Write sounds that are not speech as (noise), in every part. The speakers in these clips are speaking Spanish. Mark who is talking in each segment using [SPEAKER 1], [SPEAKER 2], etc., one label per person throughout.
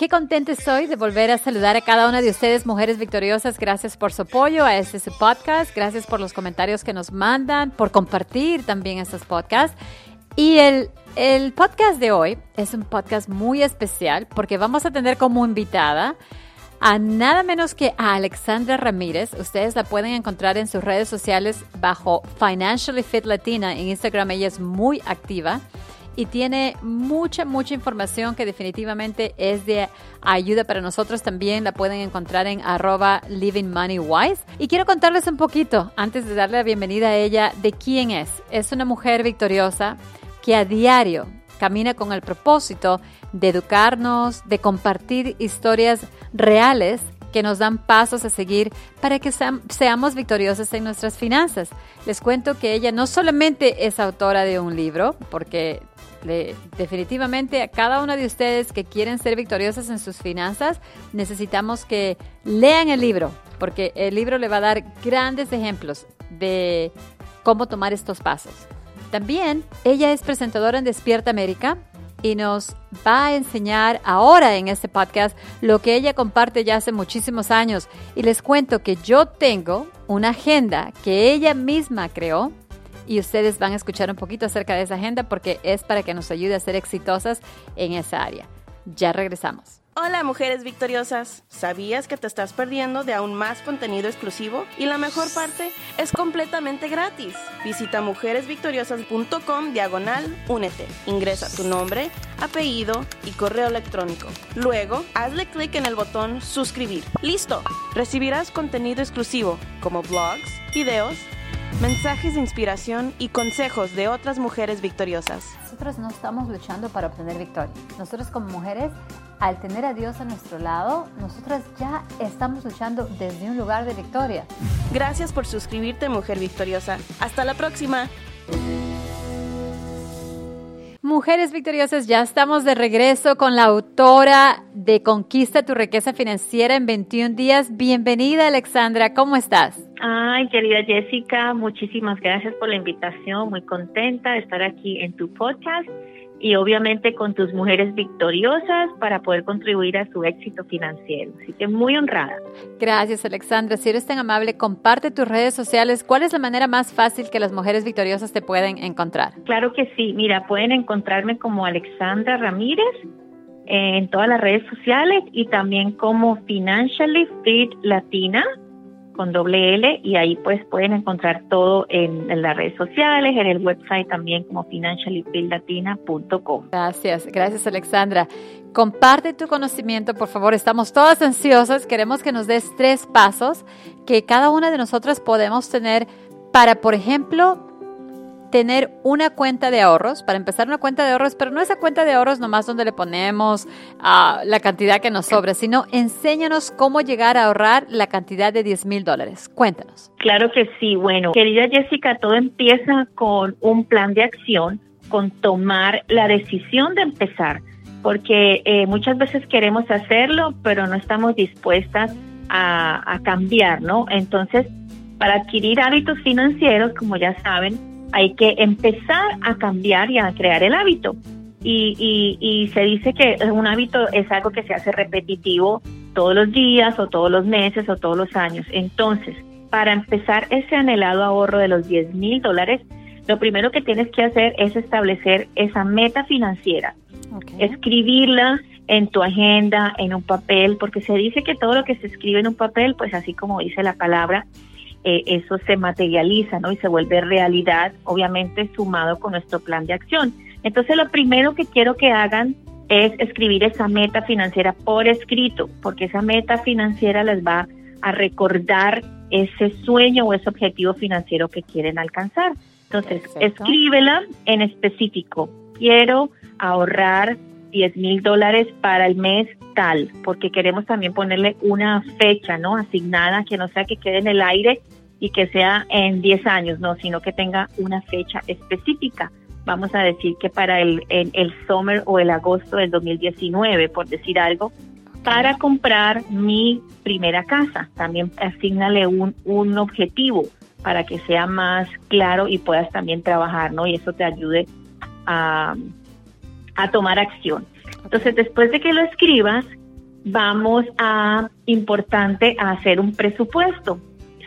[SPEAKER 1] Qué contenta estoy de volver a saludar a cada una de ustedes, mujeres victoriosas. Gracias por su apoyo a este podcast. Gracias por los comentarios que nos mandan, por compartir también estos podcasts. Y el, el podcast de hoy es un podcast muy especial porque vamos a tener como invitada a nada menos que a Alexandra Ramírez. Ustedes la pueden encontrar en sus redes sociales bajo Financially Fit Latina. En Instagram ella es muy activa y tiene mucha, mucha información que definitivamente es de ayuda para nosotros. También la pueden encontrar en arroba livingmoneywise. Y quiero contarles un poquito, antes de darle la bienvenida a ella, de quién es. Es una mujer victoriosa que a diario camina con el propósito de educarnos, de compartir historias reales que nos dan pasos a seguir para que seamos victoriosos en nuestras finanzas. Les cuento que ella no solamente es autora de un libro, porque definitivamente a cada uno de ustedes que quieren ser victoriosos en sus finanzas, necesitamos que lean el libro, porque el libro le va a dar grandes ejemplos de cómo tomar estos pasos. También ella es presentadora en Despierta América y nos va a enseñar ahora en este podcast lo que ella comparte ya hace muchísimos años. Y les cuento que yo tengo una agenda que ella misma creó y ustedes van a escuchar un poquito acerca de esa agenda porque es para que nos ayude a ser exitosas en esa área. Ya regresamos.
[SPEAKER 2] Hola mujeres victoriosas, ¿sabías que te estás perdiendo de aún más contenido exclusivo? Y la mejor parte es completamente gratis. Visita mujeresvictoriosas.com diagonal únete. Ingresa tu nombre, apellido y correo electrónico. Luego, hazle clic en el botón suscribir. ¡Listo! Recibirás contenido exclusivo como blogs, videos, mensajes de inspiración y consejos de otras mujeres victoriosas.
[SPEAKER 1] Nosotros no estamos luchando para obtener victoria. Nosotros como mujeres, al tener a Dios a nuestro lado, nosotras ya estamos luchando desde un lugar de victoria.
[SPEAKER 2] Gracias por suscribirte, mujer victoriosa. Hasta la próxima.
[SPEAKER 1] Mujeres Victoriosas, ya estamos de regreso con la autora de Conquista tu riqueza financiera en 21 días. Bienvenida, Alexandra, ¿cómo estás?
[SPEAKER 3] Ay, querida Jessica, muchísimas gracias por la invitación. Muy contenta de estar aquí en tu podcast y obviamente con tus mujeres victoriosas para poder contribuir a su éxito financiero. Así que muy honrada.
[SPEAKER 1] Gracias, Alexandra. Si eres tan amable, comparte tus redes sociales. ¿Cuál es la manera más fácil que las mujeres victoriosas te pueden encontrar?
[SPEAKER 3] Claro que sí. Mira, pueden encontrarme como Alexandra Ramírez en todas las redes sociales y también como Financially Fit Latina con doble L y ahí pues pueden encontrar todo en, las redes sociales, en el website también como financiallybuildatina.com.
[SPEAKER 1] Gracias, gracias Alexandra. Comparte tu conocimiento, por favor. Estamos todas ansiosas. Queremos que nos des tres pasos que cada una de nosotras podemos tener para, por ejemplo, tener una cuenta de ahorros, para empezar una cuenta de ahorros, pero no esa cuenta de ahorros nomás donde le ponemos uh, la cantidad que nos sobra, sino enséñanos cómo llegar a ahorrar la cantidad de 10 mil dólares. Cuéntanos.
[SPEAKER 3] Claro que sí. Bueno, querida Jessica, todo empieza con un plan de acción, con tomar la decisión de empezar, porque eh, muchas veces queremos hacerlo, pero no estamos dispuestas a, a cambiar, ¿no? Entonces, para adquirir hábitos financieros, como ya saben, hay que empezar a cambiar y a crear el hábito. Y, y, se dice que un hábito es algo que se hace repetitivo todos los días o todos los meses o todos los años. Entonces, para empezar ese anhelado ahorro de los 10 mil dólares, lo primero que tienes que hacer es establecer esa meta financiera, escribirla en tu agenda, en un papel, porque se dice que todo lo que se escribe en un papel, pues así como dice la palabra, eh, eso se materializa ¿no? y se vuelve realidad, obviamente sumado con nuestro plan de acción. Entonces lo primero que quiero que hagan es escribir esa meta financiera por escrito, porque esa meta financiera les va a recordar ese sueño o ese objetivo financiero que quieren alcanzar. Entonces, escríbela en específico. Quiero ahorrar 10 mil dólares para el mes tal, porque queremos también ponerle una fecha, ¿no? Asignada, que no sea que quede en el aire y que sea en 10 años, no, sino que tenga una fecha específica. Vamos a decir que para el, el, summer o el agosto del 2019, por decir algo, para comprar mi primera casa. También asignale un, un objetivo para que sea más claro y puedas también trabajar, ¿no? Y eso te ayude a, a tomar acción. Entonces, después de que lo escribas, vamos a, importante, a hacer un presupuesto.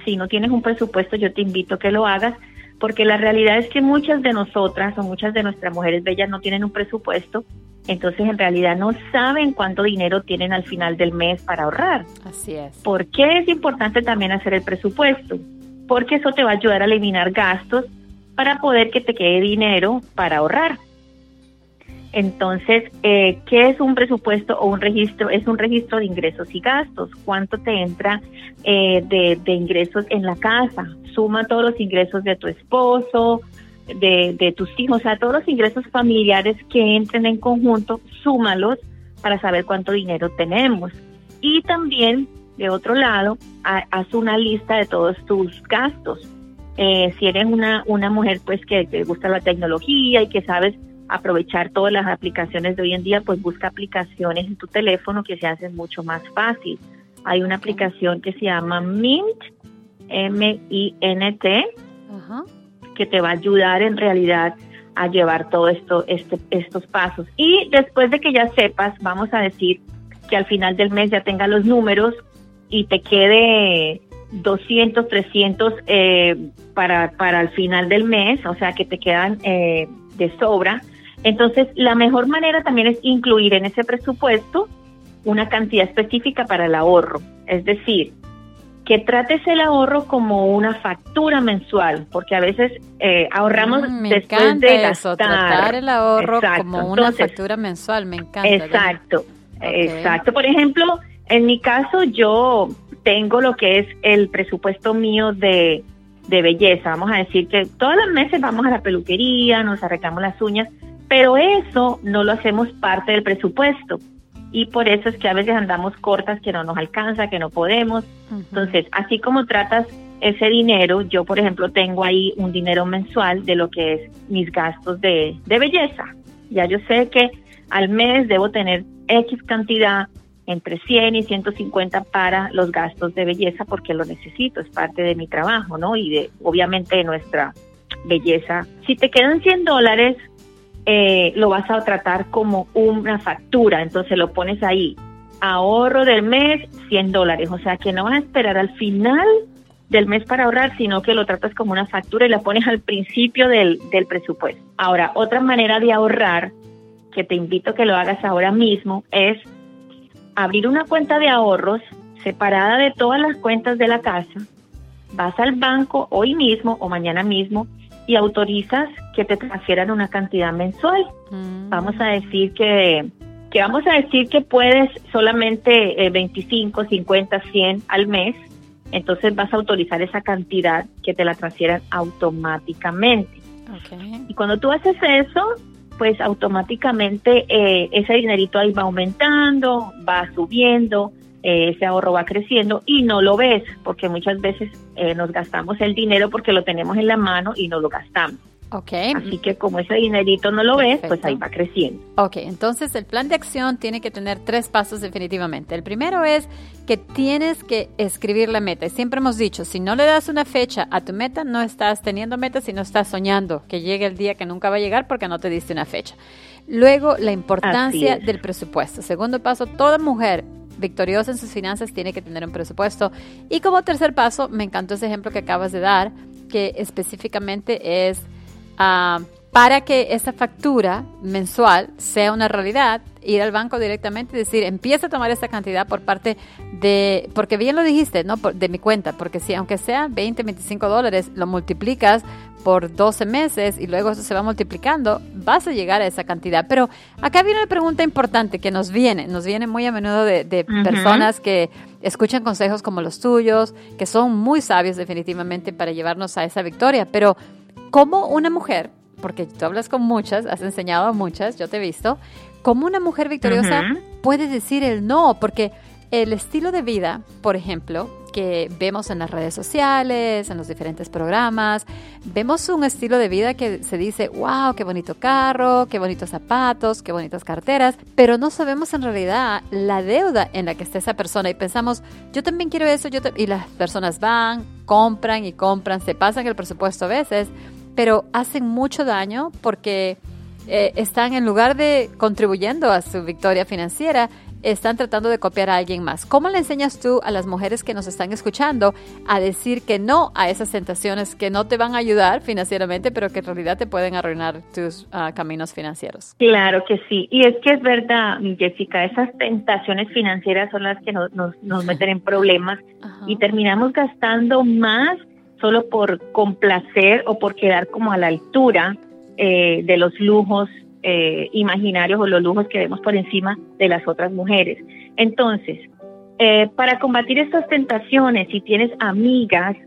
[SPEAKER 3] Si no tienes un presupuesto, yo te invito a que lo hagas, porque la realidad es que muchas de nosotras o muchas de nuestras mujeres bellas no tienen un presupuesto, entonces en realidad no saben cuánto dinero tienen al final del mes para ahorrar.
[SPEAKER 1] Así es.
[SPEAKER 3] ¿Por qué es importante también hacer el presupuesto? Porque eso te va a ayudar a eliminar gastos para poder que te quede dinero para ahorrar. Entonces, eh, ¿qué es un presupuesto o un registro? Es un registro de ingresos y gastos. ¿Cuánto te entra eh, de, ingresos en la casa? Suma todos los ingresos de tu esposo, de, de tus hijos, o sea, todos los ingresos familiares que entren en conjunto, súmalos para saber cuánto dinero tenemos. Y también, de otro lado, haz una lista de todos tus gastos. Eh, si eres una, una mujer pues que te gusta la tecnología y que sabes aprovechar todas las aplicaciones de hoy en día, pues busca aplicaciones en tu teléfono que se hacen mucho más fácil. Hay una aplicación que se llama Mint, M-I-N-T, que te va a ayudar en realidad a llevar todo esto, este, estos pasos. Y después de que ya sepas, vamos a decir que al final del mes ya tenga los números y te quede 200, 300 eh, para, para el final del mes, o sea que te quedan eh, de sobra, entonces, la mejor manera también es incluir en ese presupuesto una cantidad específica para el ahorro. Es decir, que trates el ahorro como una factura mensual, porque a veces eh, ahorramos
[SPEAKER 1] mm, me
[SPEAKER 3] después de gastar.
[SPEAKER 1] Eso, tratar el ahorro como una factura mensual, me encanta.
[SPEAKER 3] Exacto, exacto. Por ejemplo, en mi caso yo tengo lo que es el presupuesto mío de, de belleza. Vamos a decir que todos los meses vamos a la peluquería, nos arreglamos las uñas, pero eso no lo hacemos parte del presupuesto y por eso es que a veces andamos cortas, que no nos alcanza, que no podemos. Entonces, así como tratas ese dinero, yo por ejemplo tengo ahí un dinero mensual de lo que es mis gastos de, de belleza. Ya yo sé que al mes debo tener X cantidad entre 100 y 150 para los gastos de belleza porque lo necesito, es parte de mi trabajo, ¿no? Y de obviamente de nuestra belleza. Si te quedan 100 dólares, eh, lo vas a tratar como una factura, entonces lo pones ahí, ahorro del mes 100 dólares, o sea que no vas a esperar al final del mes para ahorrar, sino que lo tratas como una factura y la pones al principio del, del presupuesto. Ahora, otra manera de ahorrar, que te invito a que lo hagas ahora mismo, es abrir una cuenta de ahorros separada de todas las cuentas de la casa, vas al banco hoy mismo o mañana mismo y autorizas que te transfieran una cantidad mensual. Mm. Vamos a decir que, que vamos a decir que puedes solamente 25, 50, 100 al mes, entonces vas a autorizar esa cantidad que te la transfieran automáticamente. Y cuando tú haces eso, pues automáticamente eh, ese dinerito ahí va aumentando, va subiendo, eh, ese ahorro va creciendo y no lo ves, porque muchas veces eh, nos gastamos el dinero porque lo tenemos en la mano y no lo gastamos.
[SPEAKER 1] Ok.
[SPEAKER 3] Así que como ese dinerito no lo ves, pues ahí va creciendo.
[SPEAKER 1] Ok, entonces el plan de acción tiene que tener tres pasos definitivamente. El primero es que tienes que escribir la meta. Y siempre hemos dicho, si no le das una fecha a tu meta, no estás teniendo meta, sino estás soñando que llegue el día que nunca va a llegar porque no te diste una fecha. Luego, la importancia del presupuesto. Segundo paso, toda mujer victoriosa en sus finanzas tiene que tener un presupuesto. Y como tercer paso, me encantó ese ejemplo que acabas de dar, que específicamente es ah, para que esa factura mensual sea una realidad, ir al banco directamente y decir, empieza a tomar esa cantidad por parte de, porque bien lo dijiste, ¿no? de mi cuenta, porque si aunque sea 20, 25 dólares, lo multiplicas por 12 meses y luego eso se va multiplicando, vas a llegar a esa cantidad. Pero acá viene una pregunta importante que nos viene, nos viene muy a menudo de, personas que escuchan consejos como los tuyos, que son muy sabios definitivamente para llevarnos a esa victoria, pero ¿cómo una mujer porque tú hablas con muchas, has enseñado a muchas, yo te he visto, ¿cómo una mujer victoriosa puede decir el no? Porque el estilo de vida, por ejemplo, que vemos en las redes sociales, en los diferentes programas, vemos un estilo de vida que se dice, wow, qué bonito carro, qué bonitos zapatos, qué bonitas carteras, pero no sabemos en realidad la deuda en la que está esa persona y pensamos, yo también quiero eso, yo y las personas van, compran y compran, se pasan el presupuesto a veces pero hacen mucho daño porque eh, están en lugar de contribuyendo a su victoria financiera, están tratando de copiar a alguien más. ¿Cómo le enseñas tú a las mujeres que nos están escuchando a decir que no a esas tentaciones que no te van a ayudar financieramente, pero que en realidad te pueden arruinar tus ah, caminos financieros?
[SPEAKER 3] Claro que sí. Y es que es verdad, Jessica, esas tentaciones financieras son las que nos, nos, meten en problemas y terminamos gastando más solo por complacer o por quedar como a la altura eh, de los lujos eh, imaginarios o los lujos que vemos por encima de las otras mujeres. Entonces, eh, para combatir estas tentaciones, si tienes amigas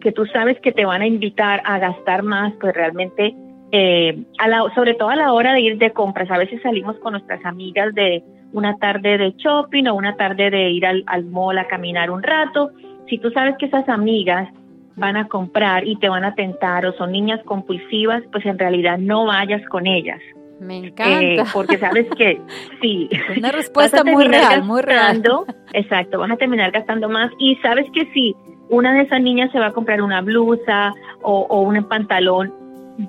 [SPEAKER 3] que tú sabes que te van a invitar a gastar más, pues realmente, eh, a la, sobre todo a la hora de ir de compras, a veces salimos con nuestras amigas de una tarde de shopping o una tarde de ir al, al mall a caminar un rato. Si tú sabes que esas amigas van a comprar y te van a tentar o son niñas compulsivas, pues en realidad no vayas con ellas.
[SPEAKER 1] Me eh, encanta.
[SPEAKER 3] porque sabes que (laughs) sí.
[SPEAKER 1] Una respuesta muy real, muy real.
[SPEAKER 3] Exacto, vas a terminar gastando más y sabes que si una de esas niñas se va a comprar una blusa o, o un pantalón,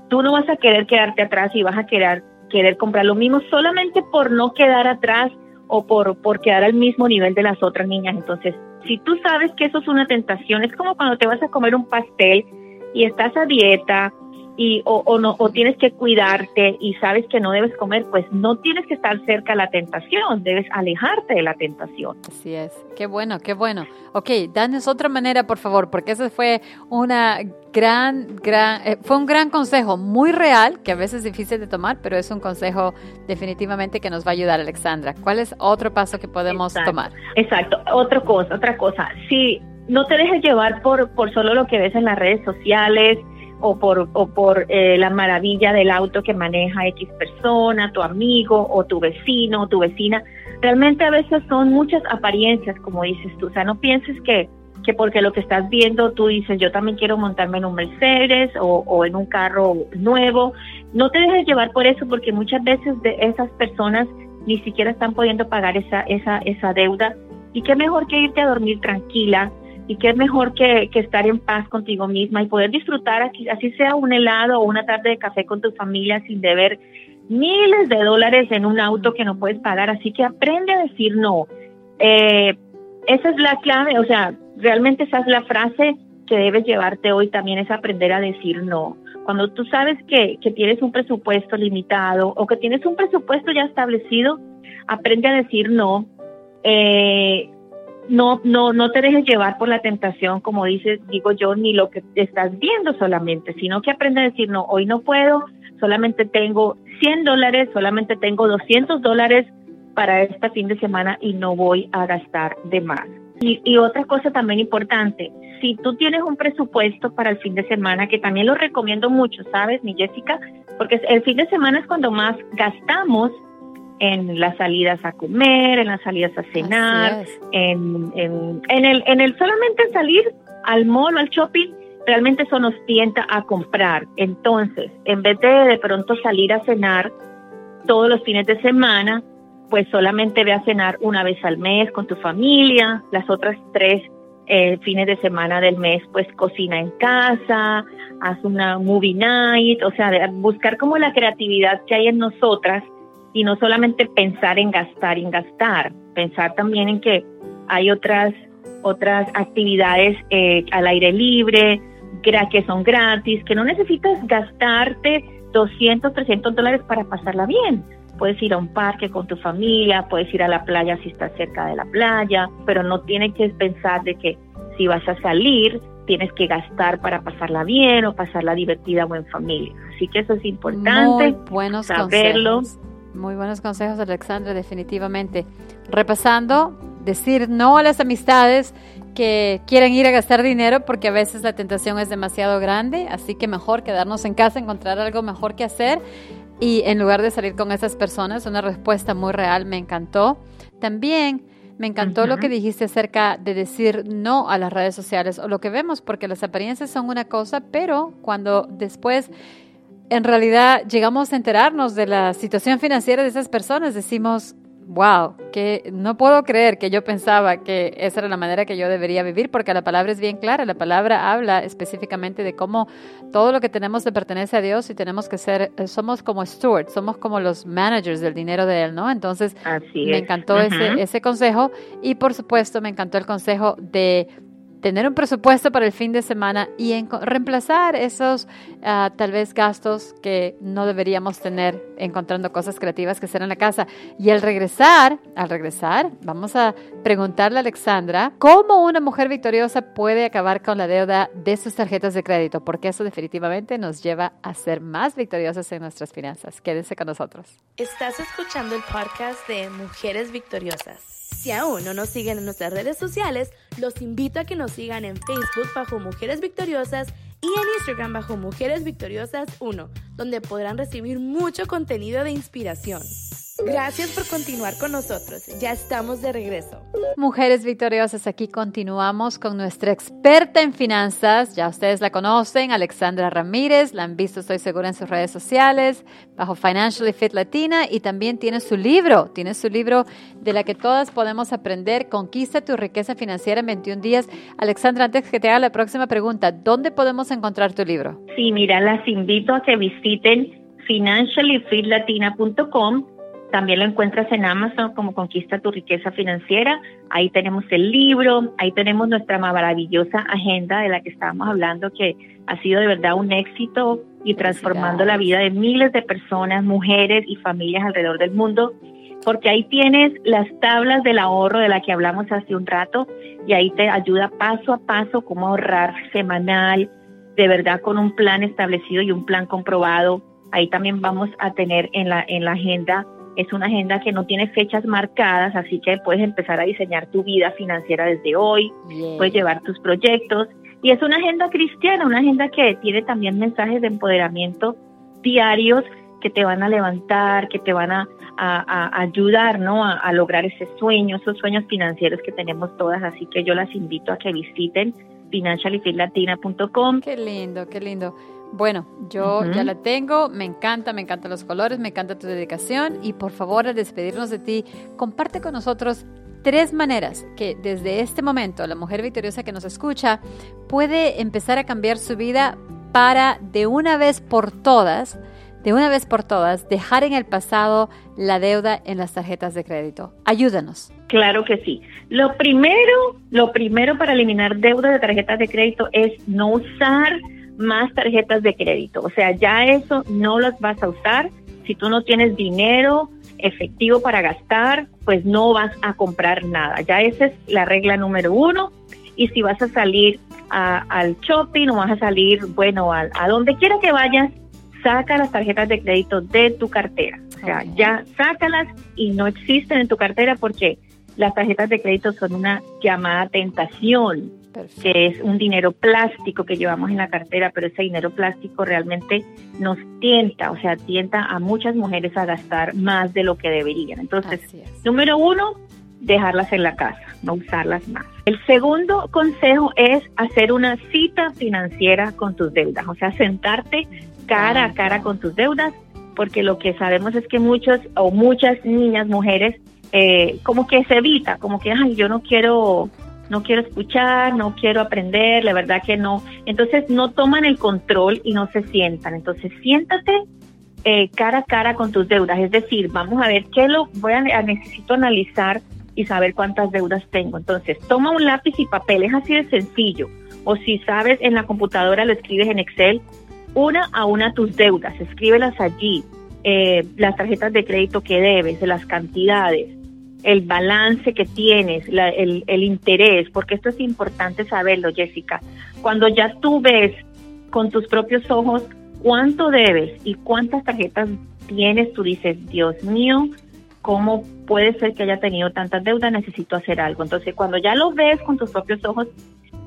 [SPEAKER 3] tú no vas a querer quedarte atrás y vas a querer, querer comprar lo mismo solamente por no quedar atrás o por, por quedar al mismo nivel de las otras niñas. Entonces, si tú sabes que eso es una tentación, es como cuando te vas a comer un pastel y estás a dieta y o, o, no o tienes que cuidarte y sabes que no debes comer, pues no tienes que estar cerca de la tentación, debes alejarte de la tentación.
[SPEAKER 1] Así es. Qué bueno, qué bueno. Ok, danos otra manera, por favor, porque eso fue una gran, gran, eh, fue un gran consejo, muy real, que a veces es difícil de tomar, pero es un consejo definitivamente que nos va a ayudar, Alexandra. ¿Cuál es otro paso que podemos tomar?
[SPEAKER 3] Exacto, otra cosa, otra cosa. Si no te dejes llevar por, por solo lo que ves en las redes sociales, o por, o por eh, la maravilla del auto que maneja X persona, tu amigo o tu vecino o tu vecina. Realmente a veces son muchas apariencias, como dices tú. O sea, no pienses que, que porque lo que estás viendo tú dices, yo también quiero montarme en un Mercedes o, en un carro nuevo. No te dejes llevar por eso porque muchas veces de esas personas ni siquiera están pudiendo pagar esa, esa, esa deuda. Y qué mejor que irte a dormir tranquila, y qué es mejor que, estar en paz contigo misma y poder disfrutar así sea un helado o una tarde de café con tu familia sin deber miles de dólares en un auto que no puedes pagar. Así que aprende a decir no. Eh, esa es la clave, o sea, realmente esa es la frase que debes llevarte hoy también es aprender a decir no. Cuando tú sabes que, que tienes un presupuesto limitado o que tienes un presupuesto ya establecido, aprende a decir no. Eh, no, no, no te dejes llevar por la tentación, como dices, digo yo, ni lo que estás viendo solamente, sino que aprende a decir, no, hoy no puedo, solamente tengo 100 dólares, solamente tengo 200 dólares para este fin de semana y no voy a gastar de más. Y, y, otra cosa también importante, si tú tienes un presupuesto para el fin de semana, que también lo recomiendo mucho, ¿sabes, mi Jessica? Porque el fin de semana es cuando más gastamos en las salidas a comer, en las salidas a cenar, en, en, en, el, en el solamente salir al mall o al shopping, realmente eso nos tienta a comprar. Entonces, en vez de de pronto salir a cenar todos los fines de semana, pues solamente ve a cenar una vez al mes con tu familia, las otras tres eh, fines de semana del mes, pues cocina en casa, haz una movie night, o sea, buscar como la creatividad que hay en nosotras y no solamente pensar en gastar y en gastar, pensar también en que hay otras otras actividades eh, al aire libre que son gratis, que no necesitas gastarte 200, 300 dólares para pasarla bien. Puedes ir a un parque con tu familia, puedes ir a la playa si estás cerca de la playa, pero no tienes que pensar de que si vas a salir tienes que gastar para pasarla bien o pasarla divertida o en familia. Así que eso es importante,
[SPEAKER 1] Muy buenos saberlo. Muy buenos consejos, Alexandra, definitivamente. Repasando, decir no a las amistades que quieren ir a gastar dinero porque a veces la tentación es demasiado grande, así que mejor quedarnos en casa, encontrar algo mejor que hacer y en lugar de salir con esas personas, una respuesta muy real, me encantó. También me encantó lo que dijiste acerca de decir no a las redes sociales o lo que vemos, porque las apariencias son una cosa, pero cuando después en realidad llegamos a enterarnos de la situación financiera de esas personas, decimos, wow, que no puedo creer que yo pensaba que esa era la manera que yo debería vivir, porque la palabra es bien clara, la palabra habla específicamente de cómo todo lo que tenemos le pertenece a Dios y tenemos que ser, eh, somos como stewards, somos como los managers del dinero de Él, ¿no? Entonces, me encantó ese, ese consejo y por supuesto me encantó el consejo de tener un presupuesto para el fin de semana y reemplazar esos ah, tal vez gastos que no deberíamos tener encontrando cosas creativas que hacer en la casa. Y al regresar, al regresar, vamos a preguntarle a Alexandra cómo una mujer victoriosa puede acabar con la deuda de sus tarjetas de crédito, porque eso definitivamente nos lleva a ser más victoriosas en nuestras finanzas. Quédense con nosotros.
[SPEAKER 2] Estás escuchando el podcast de Mujeres Victoriosas. Si aún no nos siguen en nuestras redes sociales, los invito a que nos sigan en Facebook bajo Mujeres Victoriosas y en Instagram bajo Mujeres Victoriosas 1, donde podrán recibir mucho contenido de inspiración. Gracias por continuar con nosotros. Ya estamos de regreso.
[SPEAKER 1] Mujeres victoriosas, aquí continuamos con nuestra experta en finanzas. Ya ustedes la conocen, Alexandra Ramírez. La han visto, estoy segura, en sus redes sociales, bajo Financially Fit Latina. Y también tiene su libro, tiene su libro de la que todas podemos aprender, Conquista tu riqueza financiera en 21 días. Alexandra, antes que te haga la próxima pregunta, ¿dónde podemos encontrar tu libro?
[SPEAKER 3] Sí, mira, las invito a que visiten financiallyfitlatina.com también lo encuentras en Amazon como Conquista tu riqueza financiera. Ahí tenemos el libro, ahí tenemos nuestra maravillosa agenda de la que estábamos hablando, que ha sido de verdad un éxito y transformando la vida de miles de personas, mujeres y familias alrededor del mundo. Porque ahí tienes las tablas del ahorro de la que hablamos hace un rato y ahí te ayuda paso a paso cómo ahorrar semanal, de verdad con un plan establecido y un plan comprobado. Ahí también vamos a tener en la, en la agenda es una agenda que no tiene fechas marcadas, así que puedes empezar a diseñar tu vida financiera desde hoy, puedes llevar tus proyectos. Y es una agenda cristiana, una agenda que tiene también mensajes de empoderamiento diarios que te van a levantar, que te van a, ayudar ¿no? A, a, lograr ese sueño, esos sueños financieros que tenemos todas. Así que yo las invito a que visiten financialifitlatina.com.
[SPEAKER 1] Qué lindo, qué lindo. Bueno, yo ya la tengo, me encanta, me encantan los colores, me encanta tu dedicación y por favor al despedirnos de ti, comparte con nosotros tres maneras que desde este momento la mujer victoriosa que nos escucha puede empezar a cambiar su vida para de una vez por todas, de una vez por todas, dejar en el pasado la deuda en las tarjetas de crédito. Ayúdanos.
[SPEAKER 3] Claro que sí. Lo primero, lo primero para eliminar deuda de tarjetas de crédito es no usar más tarjetas de crédito. O sea, ya eso no las vas a usar. Si tú no tienes dinero efectivo para gastar, pues no vas a comprar nada. Ya esa es la regla número uno. Y si vas a salir al shopping o vas a salir, bueno, a, a donde quiera que vayas, saca las tarjetas de crédito de tu cartera. O sea, ya sácalas y no existen en tu cartera porque las tarjetas de crédito son una llamada tentación que es un dinero plástico que llevamos en la cartera, pero ese dinero plástico realmente nos tienta, o sea, tienta a muchas mujeres a gastar más de lo que deberían. Entonces, número uno, dejarlas en la casa, no usarlas más. El segundo consejo es hacer una cita financiera con tus deudas, o sea, sentarte cara a cara con tus deudas, porque lo que sabemos es que muchos o muchas niñas, mujeres, eh, como que se evita, como que, ay, yo no quiero no quiero escuchar, no quiero aprender, la verdad que no. Entonces no toman el control y no se sientan. Entonces siéntate eh, cara a cara con tus deudas, es decir, vamos a ver qué lo voy a, necesito analizar y saber cuántas deudas tengo. Entonces toma un lápiz y papel, es así de sencillo. O si sabes en la computadora lo escribes en Excel, una a una tus deudas, escríbelas allí, eh, las tarjetas de crédito que debes, las cantidades, el balance que tienes, el, interés, porque esto es importante saberlo, Jessica. Cuando ya tú ves con tus propios ojos cuánto debes y cuántas tarjetas tienes, tú dices, Dios mío, ¿cómo puede ser que haya tenido tantas deudas? Necesito hacer algo. Entonces, cuando ya lo ves con tus propios ojos,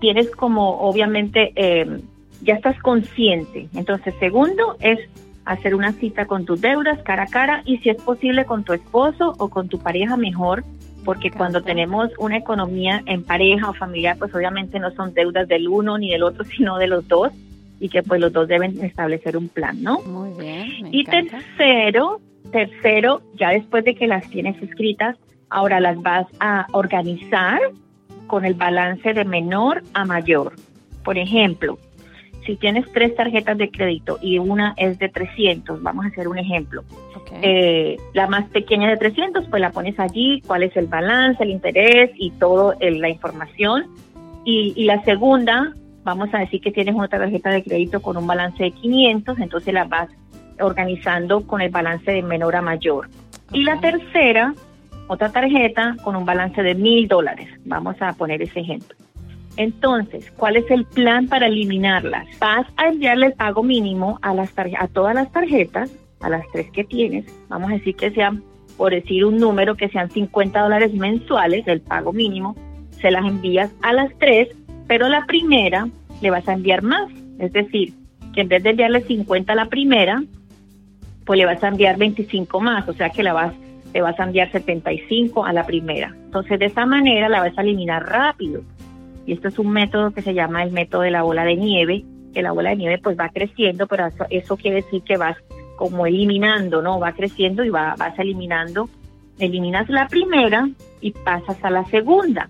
[SPEAKER 3] tienes como, obviamente, eh, ya estás consciente. Entonces, segundo es hacer una cita con tus deudas cara a cara y si es posible con tu esposo o con tu pareja mejor, porque cuando tenemos una economía en pareja o familiar, pues obviamente no son deudas del uno ni del otro, (laughs) sino de los dos y que pues los dos deben establecer un plan, ¿no?
[SPEAKER 1] Muy bien.
[SPEAKER 3] y tercero, tercero, ya después de que las tienes escritas, ahora las vas a organizar con el balance de menor a mayor. Por ejemplo, si tienes tres tarjetas de crédito y una es de 300, vamos a hacer un ejemplo. Eh, la más pequeña de 300, pues la pones allí, cuál es el balance, el interés y toda la información. Y, y, la segunda, vamos a decir que tienes una tarjeta de crédito con un balance de 500, entonces la vas organizando con el balance de menor a mayor. Y la tercera, otra tarjeta con un balance de mil dólares. Vamos a poner ese ejemplo. Entonces, ¿cuál es el plan para eliminarlas? Vas a enviarle el pago mínimo a, las a todas las tarjetas, a las tres que tienes. Vamos a decir que sean, por decir un número, que sean 50 dólares mensuales, el pago mínimo. Se las envías a las tres, pero la primera le vas a enviar más. Es decir, que en vez de enviarle 50 a la primera, pues le vas a enviar 25 más. O sea que la vas, le vas a enviar 75 a la primera. Entonces, de esa manera la vas a eliminar rápido y esto es un método que se llama el método de la bola de nieve, que la bola de nieve pues va creciendo, pero eso, quiere decir que vas como eliminando, ¿no? Va creciendo y va, vas eliminando. Eliminas la primera y pasas a la segunda.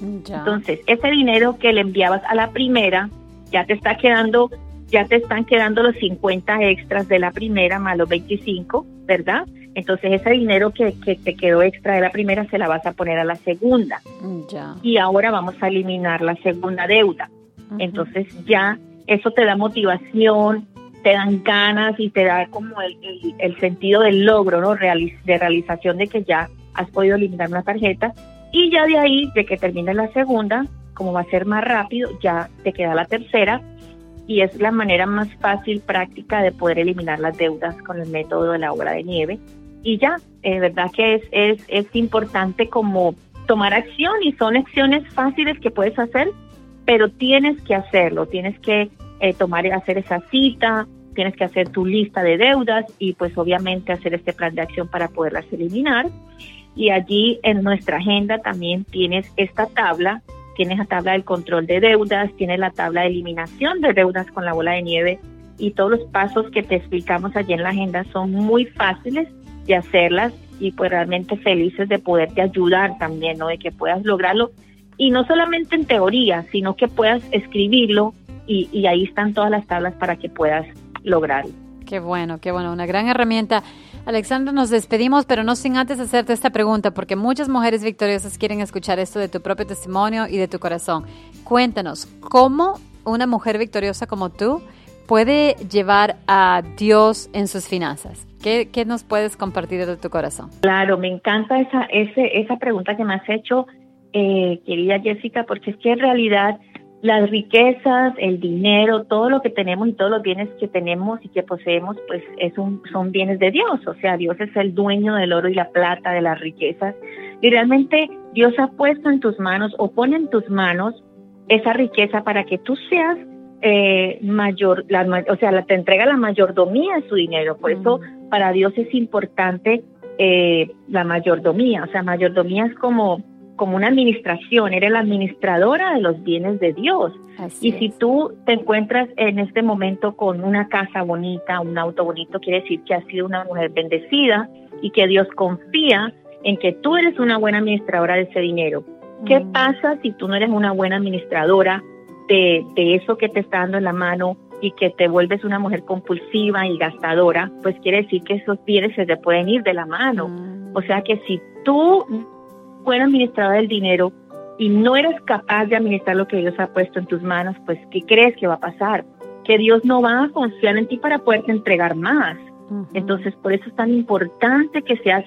[SPEAKER 3] Entonces, ese dinero que le enviabas a la primera, ya te está quedando, ya te están quedando los 50 extras de la primera más los 25, ¿verdad? Entonces ese dinero que, te quedó extra de la primera se la vas a poner a la segunda. Y ahora vamos a eliminar la segunda deuda. Entonces ya eso te da motivación, te dan ganas y te da como el, sentido del logro, ¿no? de realización de que ya has podido eliminar una tarjeta. Y ya de ahí, de que termine la segunda, como va a ser más rápido, ya te queda la tercera y es la manera más fácil, práctica de poder eliminar las deudas con el método de la obra de nieve y ya, es verdad que es, es, es importante como tomar acción y son acciones fáciles que puedes hacer, pero tienes que hacerlo, tienes que eh, tomar hacer esa cita, tienes que hacer tu lista de deudas y pues obviamente hacer este plan de acción para poderlas eliminar. Y allí en nuestra agenda también tienes esta tabla, tienes la tabla del control de deudas, tienes la tabla de eliminación de deudas con la bola de nieve y todos los pasos que te explicamos allí en la agenda son muy fáciles de hacerlas y pues realmente felices de poderte ayudar también, ¿no? De que puedas lograrlo y no solamente en teoría, sino que puedas escribirlo y, y ahí están todas las tablas para que puedas lograrlo.
[SPEAKER 1] Qué bueno, qué bueno, una gran herramienta. Alexandra, nos despedimos, pero no sin antes hacerte esta pregunta, porque muchas mujeres victoriosas quieren escuchar esto de tu propio testimonio y de tu corazón. Cuéntanos, ¿cómo una mujer victoriosa como tú puede llevar a Dios en sus finanzas? ¿Qué, nos puedes compartir de tu corazón?
[SPEAKER 3] Claro, me encanta esa, ese, esa pregunta que me has hecho, eh, querida Jessica, porque es que en realidad las riquezas, el dinero, todo lo que tenemos y todos los bienes que tenemos y que poseemos, pues es un, son bienes de Dios. O sea, Dios es el dueño del oro y la plata, de las riquezas. Y realmente Dios ha puesto en tus manos o pone en tus manos esa riqueza para que tú seas eh, mayor, la, o sea, la, te entrega la mayordomía de su dinero. Por eso para Dios es importante eh, la mayordomía. O sea, mayordomía es como, como una administración, eres la administradora de los bienes de Dios. y si tú te encuentras en este momento con una casa bonita, un auto bonito, quiere decir que has sido una mujer bendecida y que Dios confía en que tú eres una buena administradora de ese dinero. ¿Qué mm. pasa si tú no eres una buena administradora de, de eso que te está dando en la mano y que te vuelves una mujer compulsiva y gastadora, pues quiere decir que esos bienes se te pueden ir de la mano. Mm. O sea que si tú fueras administradora del dinero y no eres capaz de administrar lo que Dios ha puesto en tus manos, pues ¿qué crees que va a pasar? Que Dios no va a confiar en ti para poderte entregar más. Entonces, por eso es tan importante que seas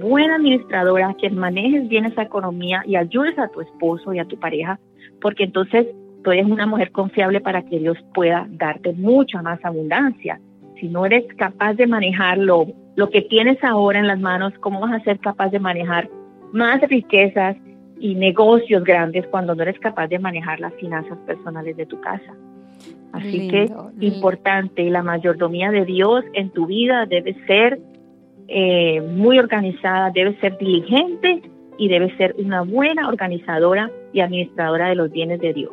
[SPEAKER 3] buena administradora, que manejes bien esa economía y ayudes a tu esposo y a tu pareja, porque entonces tú eres una mujer confiable para que Dios pueda darte mucha más abundancia. Si no eres capaz de manejar lo, que tienes ahora en las manos, ¿cómo vas a ser capaz de manejar más riquezas y negocios grandes cuando no eres capaz de manejar las finanzas personales de tu casa? Así que importante, la mayordomía de Dios en tu vida debe ser eh, muy organizada, debe ser diligente y debe ser una buena organizadora y administradora de los bienes de Dios.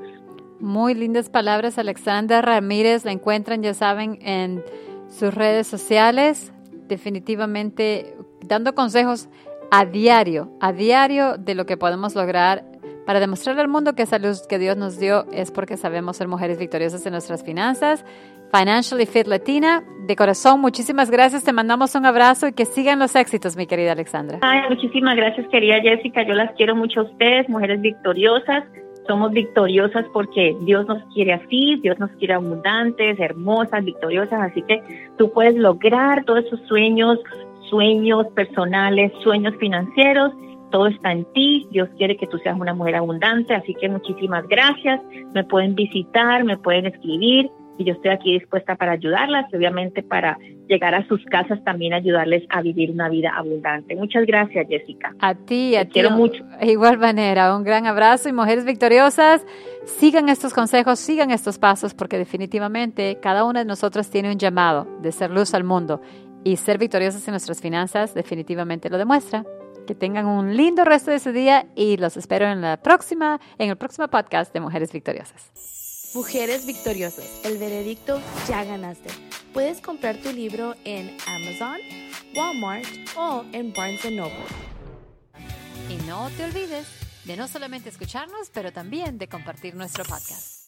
[SPEAKER 1] Muy lindas palabras, Alexandra Ramírez. La encuentran, ya saben, en sus redes sociales. definitivamente dando consejos a diario, a diario de lo que podemos lograr para demostrarle al mundo que esa luz que Dios nos dio es porque sabemos ser mujeres victoriosas en nuestras finanzas. Financially Fit Latina, de corazón, muchísimas gracias. Te mandamos un abrazo y que sigan los éxitos, mi querida Alexandra.
[SPEAKER 3] Muchísimas gracias, querida Jessica. Yo las quiero mucho a ustedes, mujeres victoriosas. Somos victoriosas porque Dios nos quiere así, Dios nos quiere abundantes, hermosas, victoriosas. Así que tú puedes lograr todos esos sueños, sueños personales, sueños financieros todo está en ti, Dios quiere que tú seas una mujer abundante, así que muchísimas gracias, me pueden visitar, me pueden escribir y yo estoy aquí dispuesta para ayudarlas, obviamente para llegar a sus casas también ayudarles a vivir una vida abundante. Muchas gracias, Jessica.
[SPEAKER 1] A ti, a ti. Quiero mucho. Igual manera, un gran abrazo y mujeres victoriosas, sigan estos consejos, sigan estos pasos porque definitivamente cada una de nosotras tiene un llamado de ser luz al mundo y ser victoriosas en nuestras finanzas definitivamente lo demuestra. Que tengan un lindo resto de ese día y los espero en la próxima, en el próximo podcast de Mujeres Victoriosas.
[SPEAKER 2] Mujeres Victoriosas, el veredicto ya ganaste. Puedes comprar tu libro en Amazon, Walmart o en Barnes Noble.
[SPEAKER 1] Y no te olvides de no solamente escucharnos, pero también de compartir nuestro podcast.